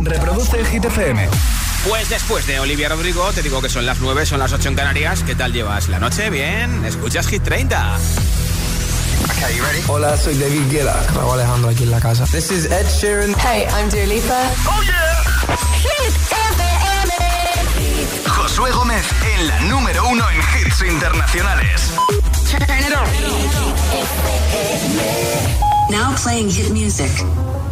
Reproduce el Hit FM. Pues después de Olivia Rodrigo, te digo que son las 9, son las 8 en Canarias. ¿Qué tal llevas la noche? Bien, escuchas Hit 30. Okay, you ready? Hola, soy David Guetta. Raúl Alejandro aquí en la casa. This is Ed Sheeran. Hey, I'm Dua Lipa. ¡Oh, yeah! Hit FM. Josué Gómez en la número uno en hits internacionales. Turn it on. Now playing hit music.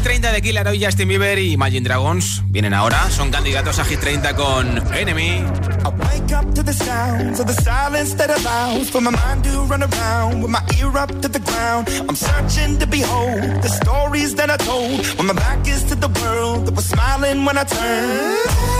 Hit 30 de Killer Hoy, Justin Bieber y Imagine Dragons vienen ahora. Son candidatos a Hit 30 con Enemy. I'm searching to behold the stories that I told when my back is to the world that was smiling when I turned.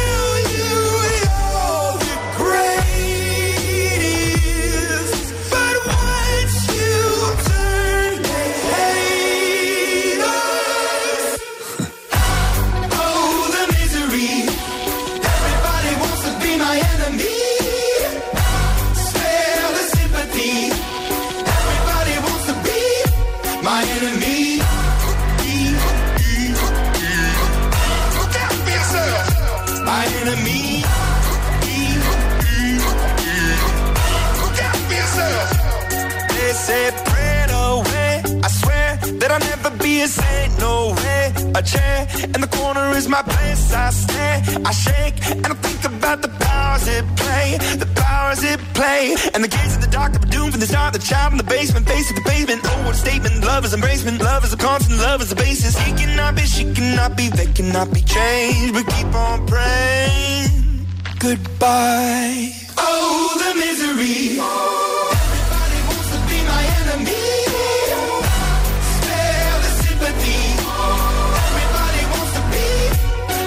Chair in the corner is my place. I stare, I shake, and I think about the powers it play, the powers it play. And the gates of the dark were doomed from the start. The child in the basement, face of the pavement. Oh, what a statement. Love is embracement. Love is a constant. Love is a basis. He cannot be, she cannot be, they cannot be changed. But keep on praying. Goodbye. Oh, the misery. Everybody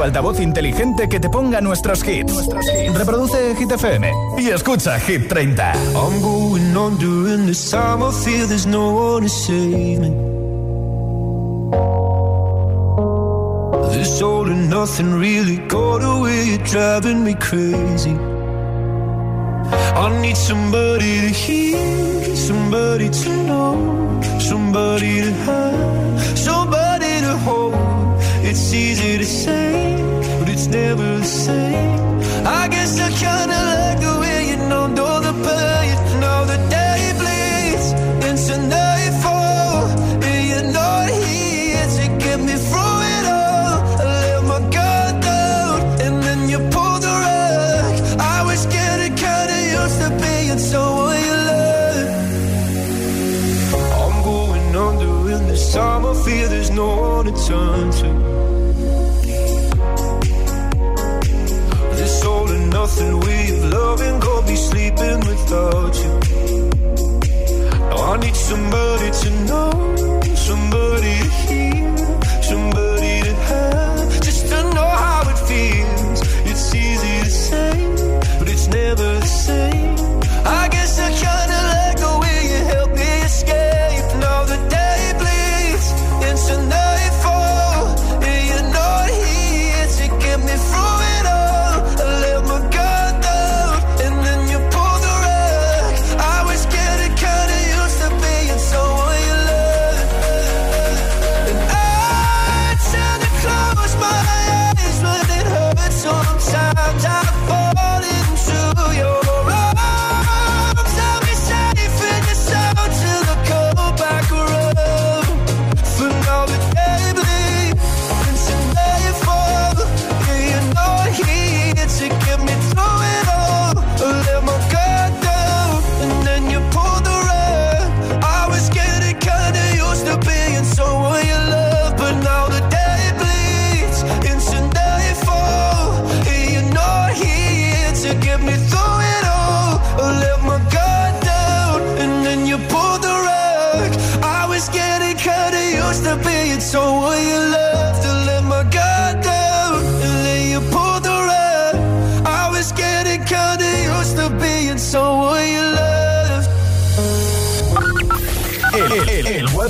tu altavoz inteligente que te ponga nuestros hits. Reproduce Hit FM y escucha Hit 30. I'm going on during this time. I feel there's no one to save me. This all and nothing really got away. You're driving me crazy. I need somebody to hear, somebody to know, somebody to have, somebody. It's easy to say, but it's never the same. I guess I kinda like the way you know, know the pain. Loving, go be sleeping without you. Now I need somebody to know, somebody to hear,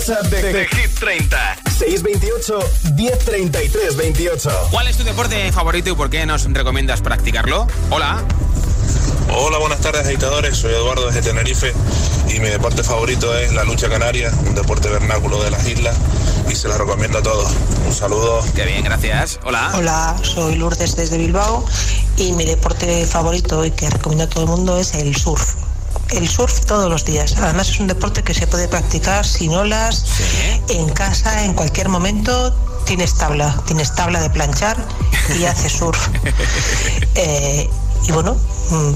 WhatsApp de, de Hit 30. 628 1033 28. ¿Cuál es tu deporte favorito y por qué nos recomiendas practicarlo? Hola. Hola, buenas tardes agitadores, soy Eduardo desde Tenerife y mi deporte favorito es la lucha canaria, un deporte vernáculo de las islas y se la recomiendo a todos. Un saludo. Qué bien, gracias. Hola. Hola, soy Lourdes desde Bilbao y mi deporte favorito y que recomiendo a todo el mundo es el surf. El surf todos los días. Además es un deporte que se puede practicar sin olas, en casa, en cualquier momento. Tienes tabla, tienes tabla de planchar y haces surf. Eh, y bueno,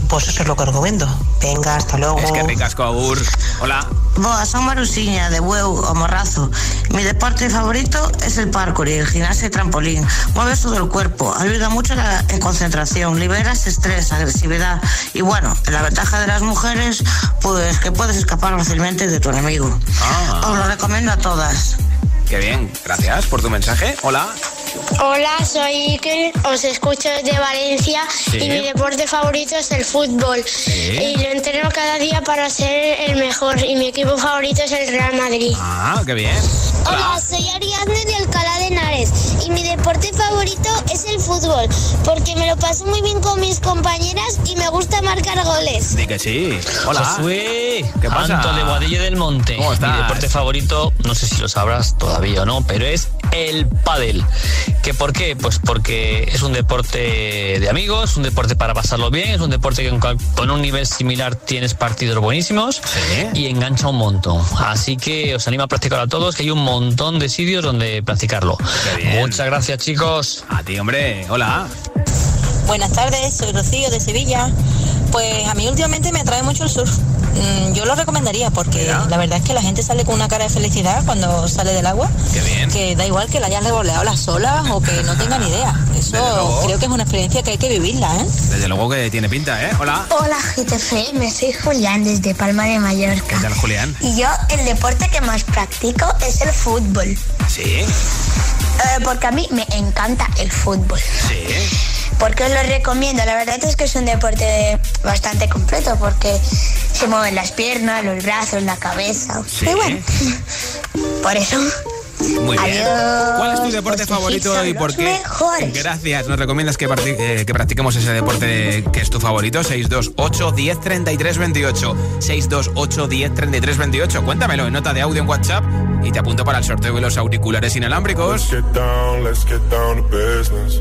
pues eso es lo que recomiendo. Venga, hasta luego. Es que ricasco, Agur. Hola. Boa, son Marusiña, de Bueu o Morrazo. Mi deporte favorito es el parkour y el gimnasio y trampolín. Mueves todo el cuerpo, ayuda mucho la- en concentración, liberas estrés, agresividad. Y bueno, la ventaja de las mujeres, pues que puedes escapar fácilmente de tu enemigo. Ah. Os lo recomiendo a todas. Qué bien, gracias por tu mensaje. Hola. Hola, soy Iker, os escucho desde Valencia Sí. y mi deporte favorito es el fútbol. Y lo entreno cada día para ser el mejor y mi equipo favorito es el Real Madrid. Ah, qué bien. Hola, soy Ariadne de Alcalá de Henares y mi deporte favorito es el fútbol porque me lo paso muy bien con mis compañeras y me gusta marcar goles. Di que sí. Hola. Josué, ¿Qué pasa? Anto de Boadilla del Monte. ¿Cómo estás? Mi deporte favorito, no sé si lo sabrás todavía o no, pero es el pádel. ¿Que por qué? Pues porque es un deporte de amigos, un deporte para pasarlo bien, es un deporte que con, un nivel similar tienes partidos buenísimos y engancha un montón. Así que os animo a practicar a todos, que hay un montón de sitios donde practicarlo. Muchas gracias, chicos. A ti, hombre. Hola. Buenas tardes, soy Rocío de Sevilla. Pues a mí últimamente me atrae mucho el surf. Mm, yo lo recomendaría porque la verdad es que la gente sale con una cara de felicidad cuando sale del agua. Qué bien. Que da igual que la hayas revoleado las olas o que no tenga ni idea. Eso creo que es una experiencia que hay que vivirla, ¿eh? Desde luego que tiene pinta, ¿eh? Hola. Hola GTFM, soy Julián desde Palma de Mallorca. ¿Qué tal, Julián? Y yo el deporte que más practico es el fútbol. Sí, Eh, porque a mí me encanta el fútbol. sí. Porque os lo recomiendo. La verdad es que es un deporte bastante completo porque se mueven las piernas, los brazos, la cabeza. Sí. Y bueno, por eso. Muy bien. ¿Cuál es tu deporte Los favorito y por qué? mejores. Gracias. ¿Nos recomiendas que, eh, que practiquemos ese deporte que es tu favorito? 628 10 33 28. 628 10 33 28. Cuéntamelo en nota de audio en WhatsApp y te apunto para el sorteo de los auriculares inalámbricos. Let's get down, let's get down to business.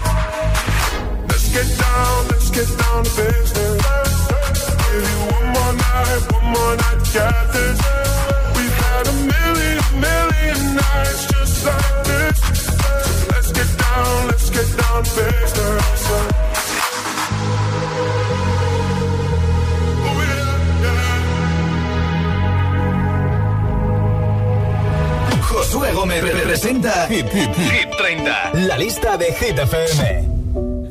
Let's get down, let's get down to business. Give you one more night, one more night to get this. We've had a million, million nights just like this. So let's get down, let's get down to business. Josué Gómez representa Hit, Hit, Hit 30. La lista de Hit FM.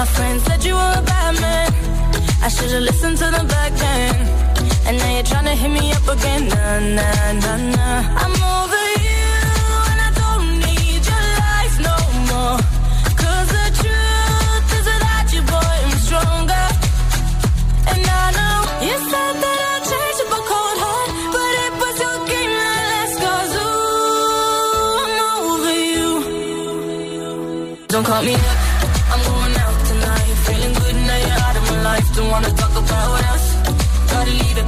My friend said you were a bad man. I should've listened to them back then. And now you're trying to hit me up again. Nah, nah, nah, nah. I'm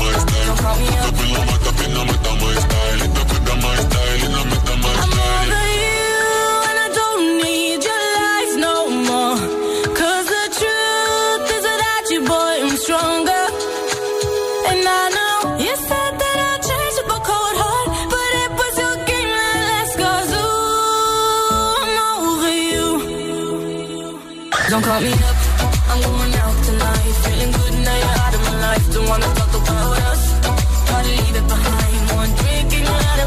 Don't call me up. I'm over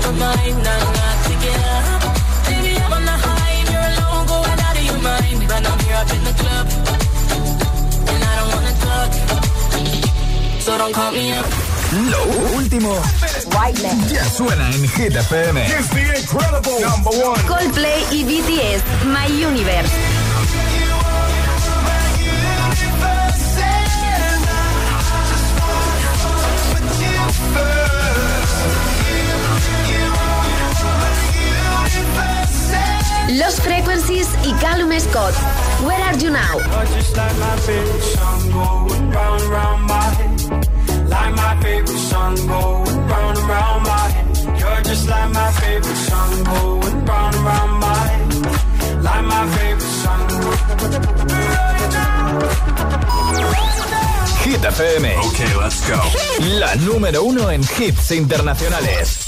and you're out of my mind. Nah, nah, take it up. Baby, I'm on the high and you're alone, going out of your mind. But I'm here up in the club, and I don't wanna talk. So don't call me up. Lo último ya suena en Hit FM. Coldplay y BTS, My Universe. Frequencies y Callum Scott. Where are you now? Just like my favorite song going round and round my head. Like my favorite song going round and round my head. You're just like my favorite song going round and round my head. Like my favorite song. Hit FM. Okay, let's go. La número uno en hits internacionales.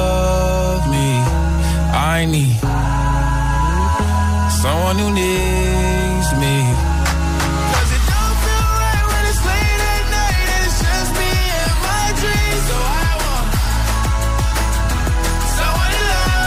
someone who needs me. 'Cause it don't feel right when it's late at night and it's just me and my dreams. So I want someone to love.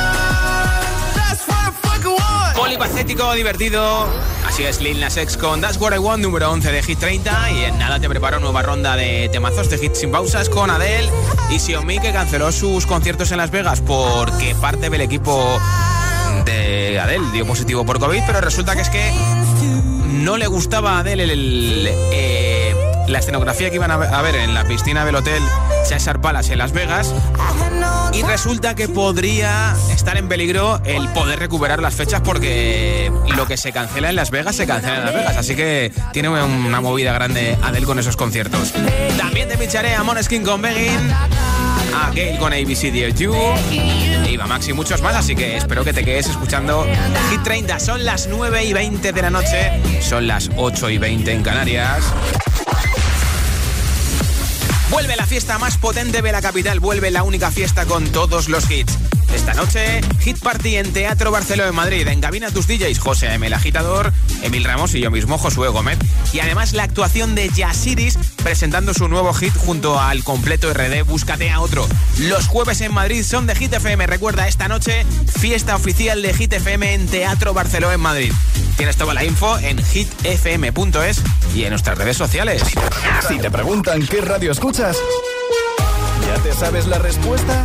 That's what I fucking want. Polipacético, divertido. Así es, Lil Nas X con That's What I Want, número 11 de Hit 30. Y en nada te preparo nueva ronda de temazos de hits sin pausas con Adele y Xiaomi, que canceló sus conciertos en Las Vegas porque parte del equipo de Adele dio positivo por COVID, pero resulta que es que no le gustaba a Adele el- el, eh, la escenografía que iban a ver- en la piscina del hotel Caesar Palace en Las Vegas y resulta que podría estar en peligro el poder recuperar las fechas porque lo que se cancela en Las Vegas se cancela en Las Vegas, así que tiene una movida grande Adele con esos conciertos. También te picharé a Moneskin con Begging, Gail con ABC Dear You, Eva Max y muchos más, así que espero que te quedes escuchando Hit 30. Son las 9 y 20 de la noche, son las 8 y 20 en Canarias. Vuelve la fiesta más potente de la capital, vuelve la única fiesta con todos los hits. Esta noche, Hit Party en Teatro Barceló en Madrid. En Gabina tus DJs, José M. el Agitador, Emil Ramos y yo mismo, Josué Gómez. Y además la actuación de Yasiris presentando su nuevo hit junto al completo RD Búscate a otro. Los jueves en Madrid son de Hit FM. Recuerda esta noche, fiesta oficial de Hit FM en Teatro Barceló en Madrid. Tienes toda la info en hitfm.es y en nuestras redes sociales. Si te preguntan qué radio escuchas, ¿ya te sabes la respuesta?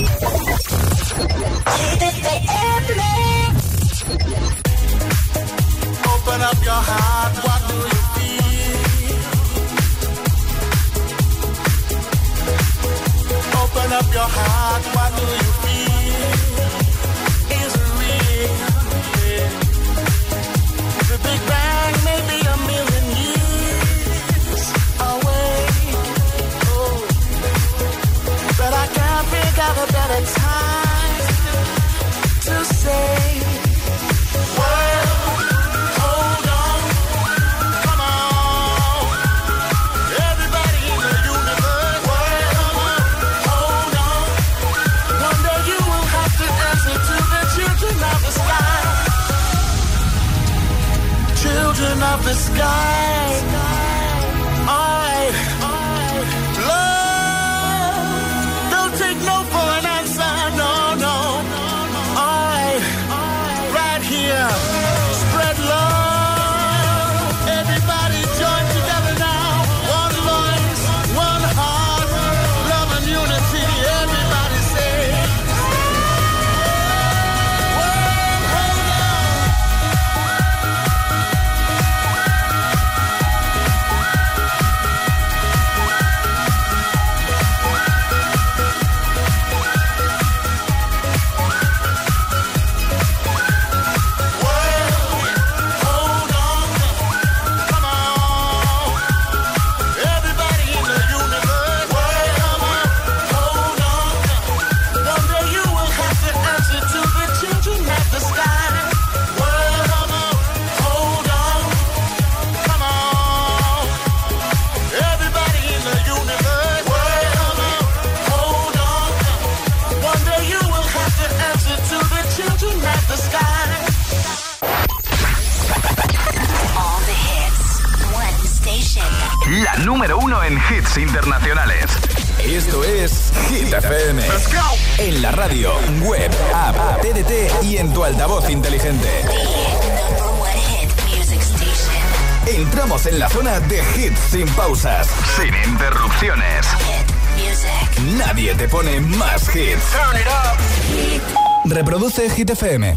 Open up your heart, what do you feel? Open up your heart, what do you better time to say, hold on, come on. Everybody in the universe, hold on. One day you will have to answer to the children of the sky. Children of the sky. Hit FM.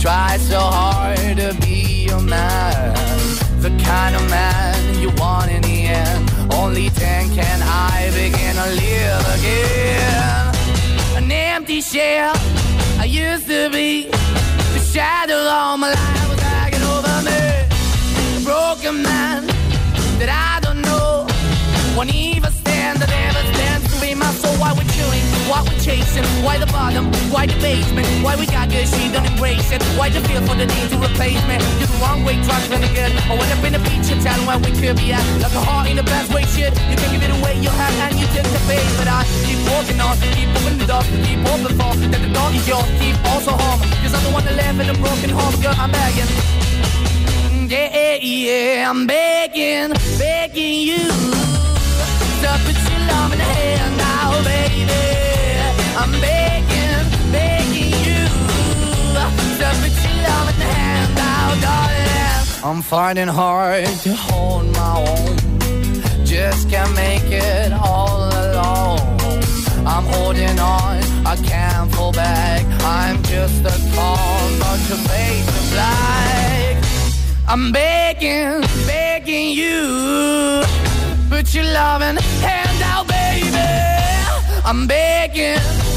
Try so hard to be your man, the kind of man you want in the end. Only then can I begin to live again. An empty shell I used to be. The shadow all my life was dragging over me. A broken man that I don't know. Won't even stand, that ever stands to be my soul. Why we're chewing, why we're chasing, why the bottom, why the basement, why we got good, she don't embrace it. Why the feel for the need to replace me? You're the wrong way, trying to good. I went up in a feature town where we could be at. Like a heart in the best way, shit. You can give it away, you have, and you take the bait. But I keep walking on, keep moving the door, keep open for that the door is yours, keep also home. Cause I'm the one that live in a broken home, girl, I'm begging. Yeah, yeah, I'm begging, begging you to put your love in the hand now, baby. I'm begging, begging you to put your love in the hand now, darling. I'm finding hard to hold my own. Just can't make it all alone. I'm holding on, I can't fall back. I'm just a call, not to face the black. I'm begging, begging you. Put your loving hand out, baby. I'm begging,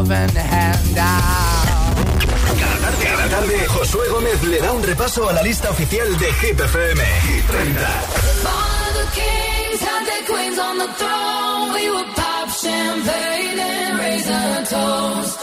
loving hand out. Cada tarde, cada tarde, Josué Gómez le da un repaso a la lista oficial de Hit FM. Hit 30. All the kings had their queens on the throne. We would pop champagne and raise a toast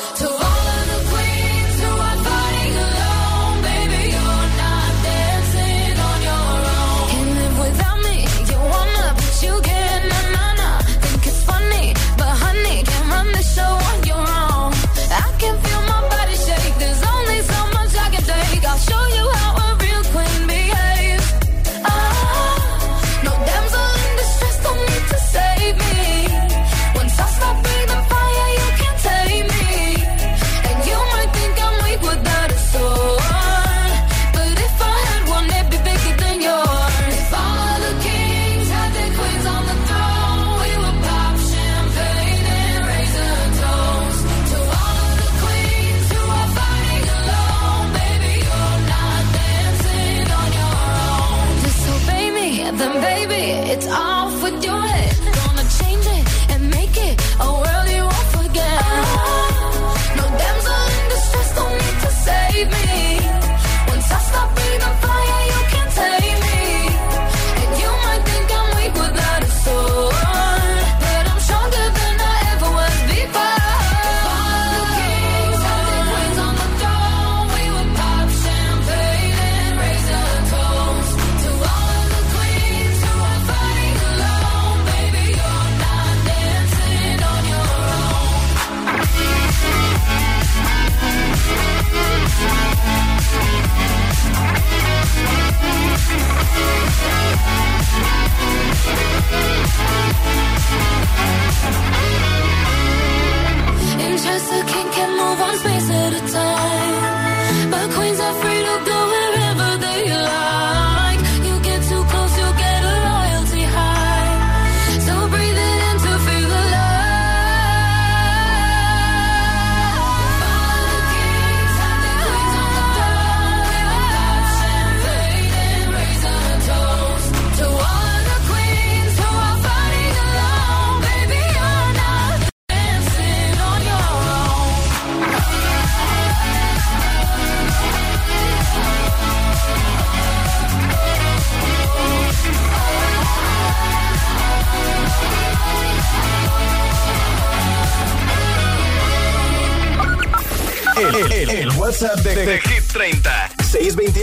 WhatsApp de, Hit 30. 628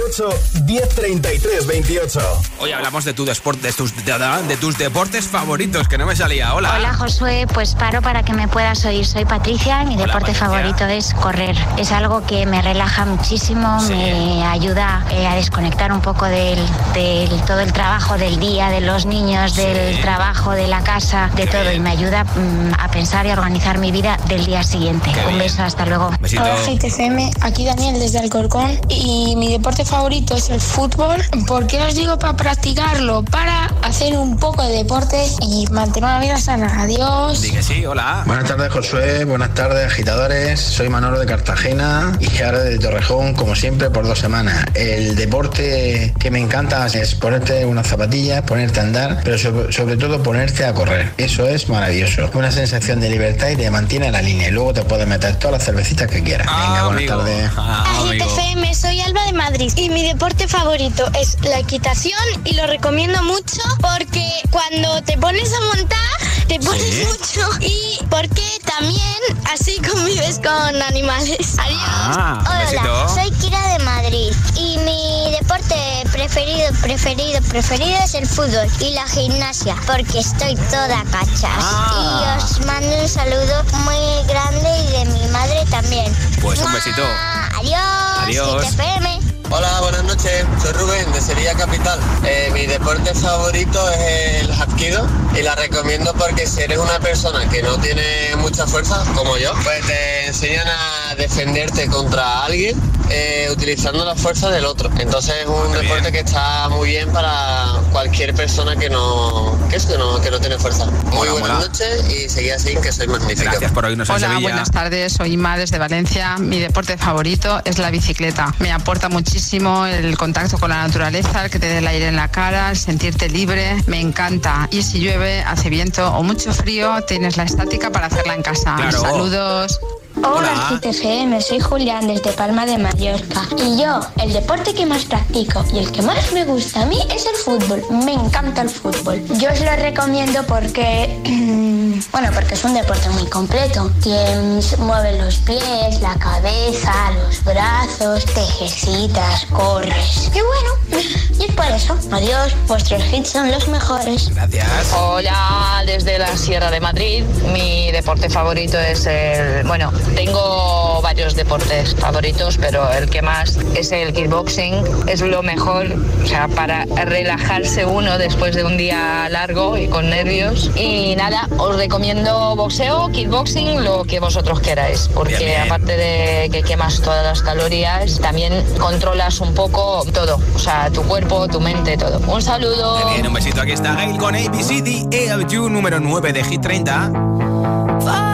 1033 28. Hoy hablamos de tu deporte, de tus, de, de tus deportes favoritos, que no me salía. Hola. Hola Josué, pues paro para que me puedas oír. Soy Patricia y mi Hola, deporte Patricia. favorito es correr. Es algo que me relaja muchísimo, me ayuda eh, a desconectar un poco del, del todo el trabajo del día, de los niños, del trabajo, de la casa, de todo. Y me ayuda mm, a pensar y a organizar mi vida del día siguiente. un beso, hasta luego. Hola GTFM, aquí Daniel desde Alcorcón y mi deporte favorito es el fútbol. ¿Por qué os digo para practicarlo? Para hacer un poco de deporte y mantener una vida sana. Adiós. Dije sí, hola. Buenas tardes, Josué. Buenas tardes, agitadores. Soy Manolo de Cartagena y ahora de Torrejón, como siempre, por dos semanas. El deporte que me encanta es ponerte unas zapatillas, ponerte a andar, pero sobre, sobre todo ponerte a correr. Eso es maravilloso. Una sensación de libertad y te mantiene en la línea. Y luego te puedes meter todas las cervecitas que quieras. Venga, buenas tardes. FM, soy Alba de Madrid y mi deporte favorito es la equitación y lo recomiendo mucho porque cuando te pones a montar te pones Sí. mucho y porque también así convives con animales. Adiós. Ah, un Hola, besito. soy Kira de Madrid y mi deporte preferido, preferido, preferido es el fútbol y la gimnasia porque estoy toda cachas. Ah. Y os mando un saludo muy grande y de mi madre también. Pues un besito. Adiós. Adiós. Hola, buenas noches. Soy Rubén de Sevilla Capital. Eh, mi deporte favorito es el hapkido y la recomiendo porque si eres una persona que no tiene mucha fuerza, como yo, pues te enseñan a defenderte contra alguien eh, utilizando la fuerza del otro. Entonces es un deporte que está muy bien para cualquier persona que no, que es que no, que no tiene fuerza. Muy Mola, buenas noches y seguí así, que soy magnífico. Gracias por oírnos en Hola, Sevilla. buenas tardes. Soy Ima desde Valencia. Mi deporte favorito es la bicicleta. Me aporta muchísimo el contacto con la naturaleza, el que te dé el aire en la cara, el sentirte libre. Me encanta. Y si llueve, hace viento o mucho frío, tienes la estática para hacerla en casa. Claro. Saludos. Hola, GTFM, soy Julián desde Palma de Mallorca. Y yo, el deporte que más practico y el que más me gusta a mí es el fútbol. Me encanta el fútbol. Yo os lo recomiendo porque, bueno, porque es un deporte muy completo. Tienes, mueves los pies, la cabeza, los brazos, te ejercitas, corres. Y bueno, y es por eso. Adiós, vuestros hits son los mejores. Gracias. Hola, desde la Sierra de Madrid. Mi deporte favorito es el. Bueno, tengo varios deportes favoritos, pero el que más es el kickboxing. Es lo mejor, o sea, para relajarse uno después de un día largo y con nervios. Y nada, os recomiendo boxeo, kickboxing, lo que vosotros queráis, porque Bien, bien. aparte de que quemas todas las calorías, también controlas un poco todo, o sea, tu cuerpo, tu mente, todo. Un saludo. Muy bien, un besito. Aquí está Gail con ABCD ALU número 9 de Hit 30.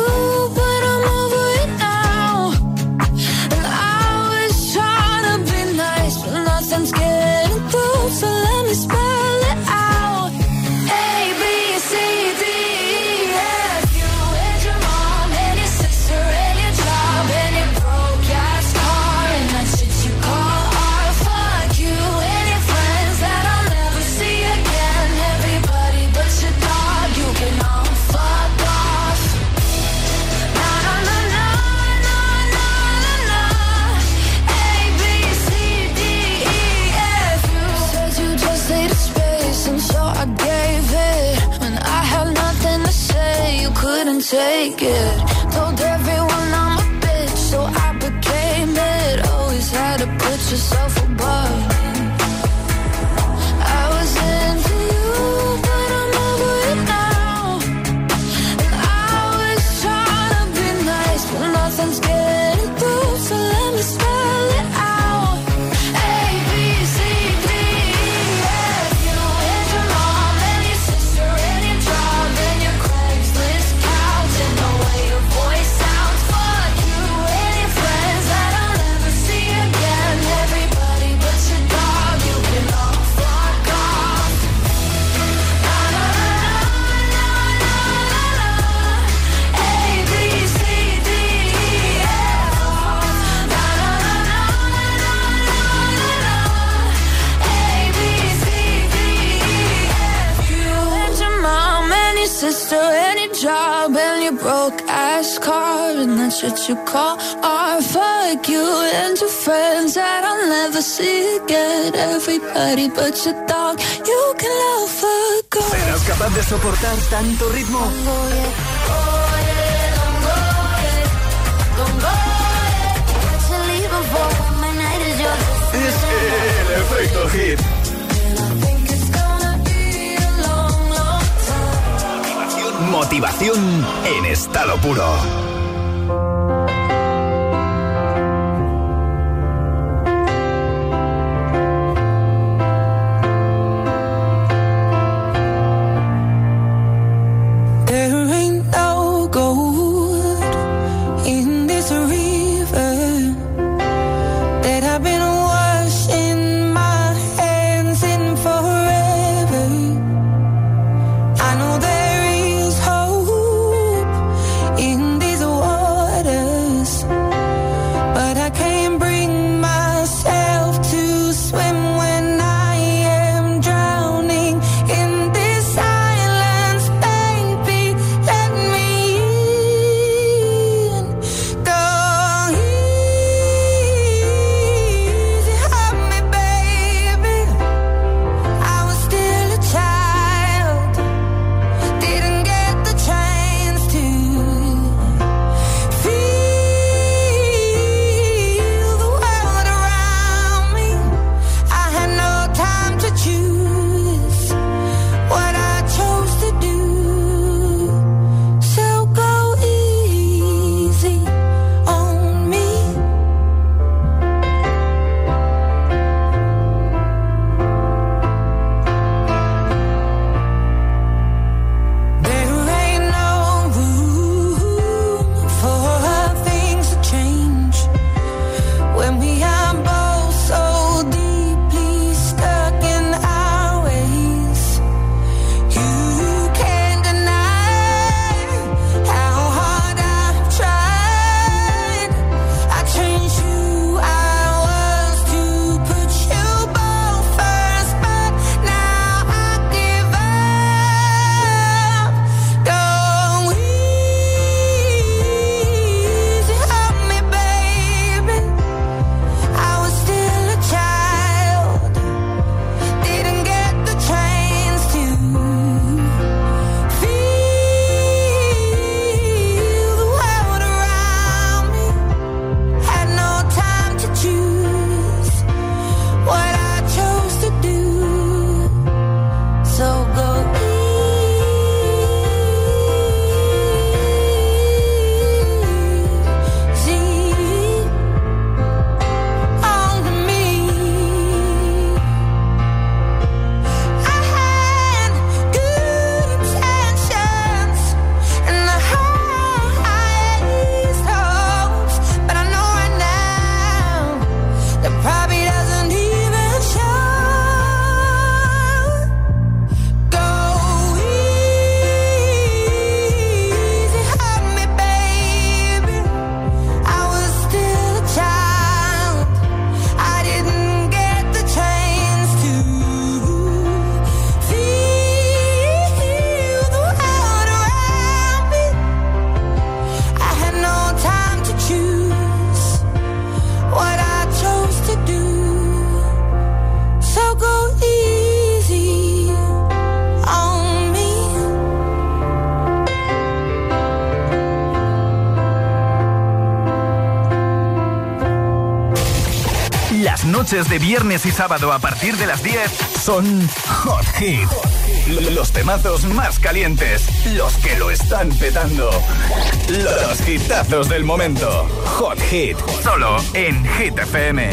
what you call art. Fuck you and your friends that I'll never see again. Everybody but your dog, you can love a girl. ¿Serás capaz de soportar tanto ritmo? Es el efecto hit. Motivación en estado puro. De viernes y sábado a partir de las 10 son Hot Hit. Los temazos más calientes, los que lo están petando. Los hitazos del momento. Hot Hit, solo en Hit FM.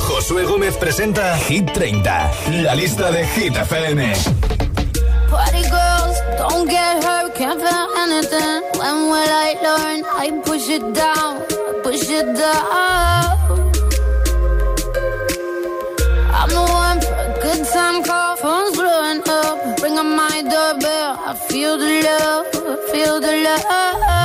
Josué Gómez presenta Hit 30, la lista de Hit FM. When will I learn? I push it down, push it down. Time call, phone's blowing up. Ring on my doorbell, I feel the love, I feel the love.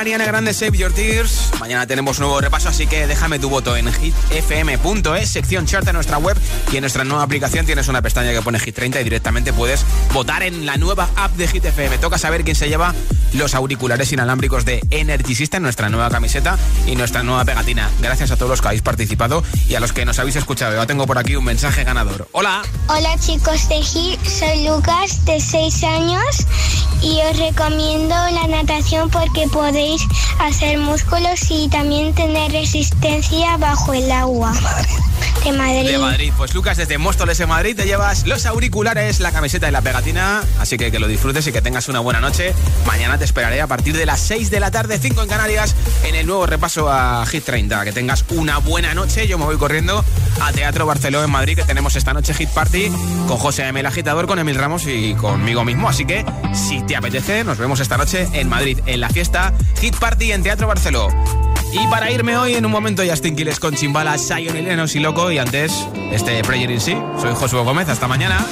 Ariana Grande, Save Your Tears. Mañana tenemos nuevo repaso, así que déjame tu voto en hitfm.es, sección chart de nuestra web. Y en nuestra nueva aplicación tienes una pestaña que pone Hit 30 y directamente puedes votar en la nueva app de Hit FM. Toca saber quién se lleva los auriculares inalámbricos de Energy System, nuestra nueva camiseta y nuestra nueva pegatina. Gracias a todos los que habéis participado y a los que nos habéis escuchado. Ya tengo por aquí un mensaje ganador. Hola. Hola chicos de Hit, soy Lucas de 6 años y os recomiendo la natación porque podéis hacer músculos y también tener resistencia bajo el agua. De Madrid. De Madrid. Pues Lucas, desde Móstoles en Madrid te llevas los auriculares, la camiseta y la pegatina. Así que que lo disfrutes y que tengas una buena noche. Mañana te esperaré a partir de las 6 de la tarde, 5 en Canarias, en el nuevo repaso a Hit 30. Que tengas una buena noche. Yo me voy corriendo a Teatro Barceló en Madrid, que tenemos esta noche Hit Party con José M. el Agitador, con Emil Ramos y conmigo mismo. Así que si te apetece, nos vemos esta noche en Madrid, en la fiesta Hit Party en Teatro Barceló. Y para irme hoy, en un momento, Justin Quiles con Chimbala, Sion y Lenos y Loco. Y antes, este Prayer in Sí. Soy Josué Gómez. Hasta mañana.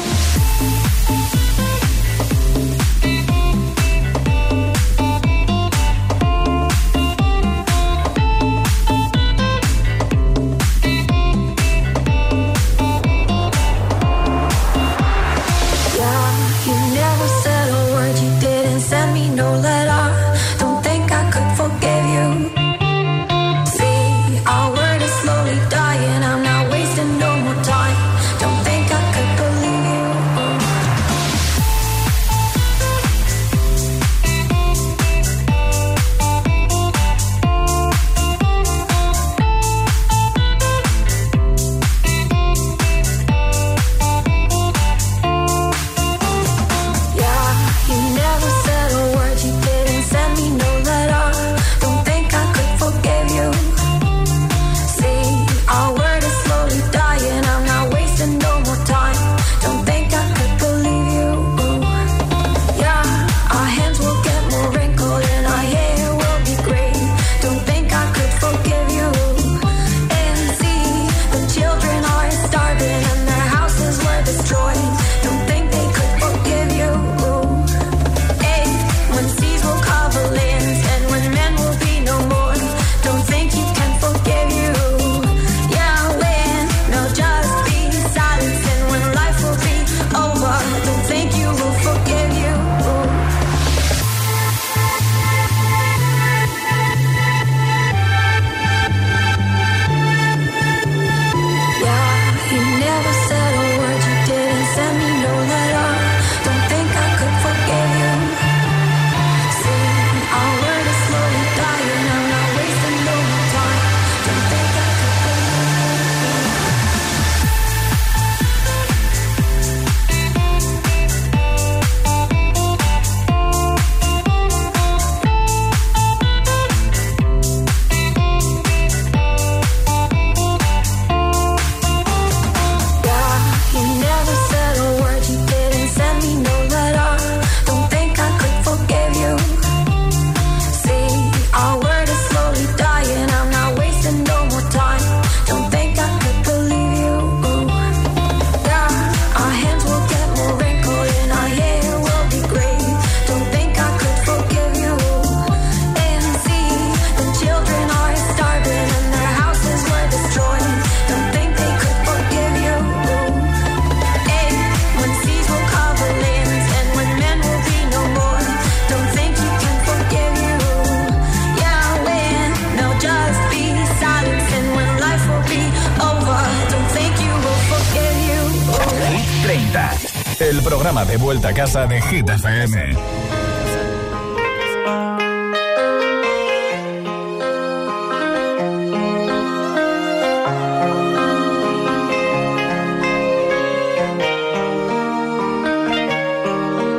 Casa de Hit FM.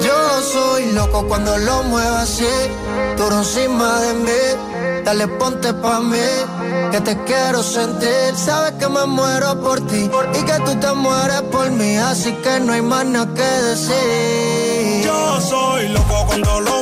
Yo soy loco cuando lo muevo así, duro encima de mí, dale ponte pa' mí que te quiero sentir. Sabes que me muero por ti y que tú te mueres por mí, así que no hay más nada que decir. Soy loco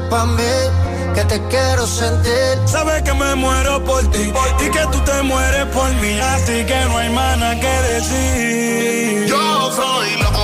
para mí, que te quiero sentir. Sabes que me muero por ti, por ti que tú te mueres por mí, así que no hay nada que decir. Yo soy loco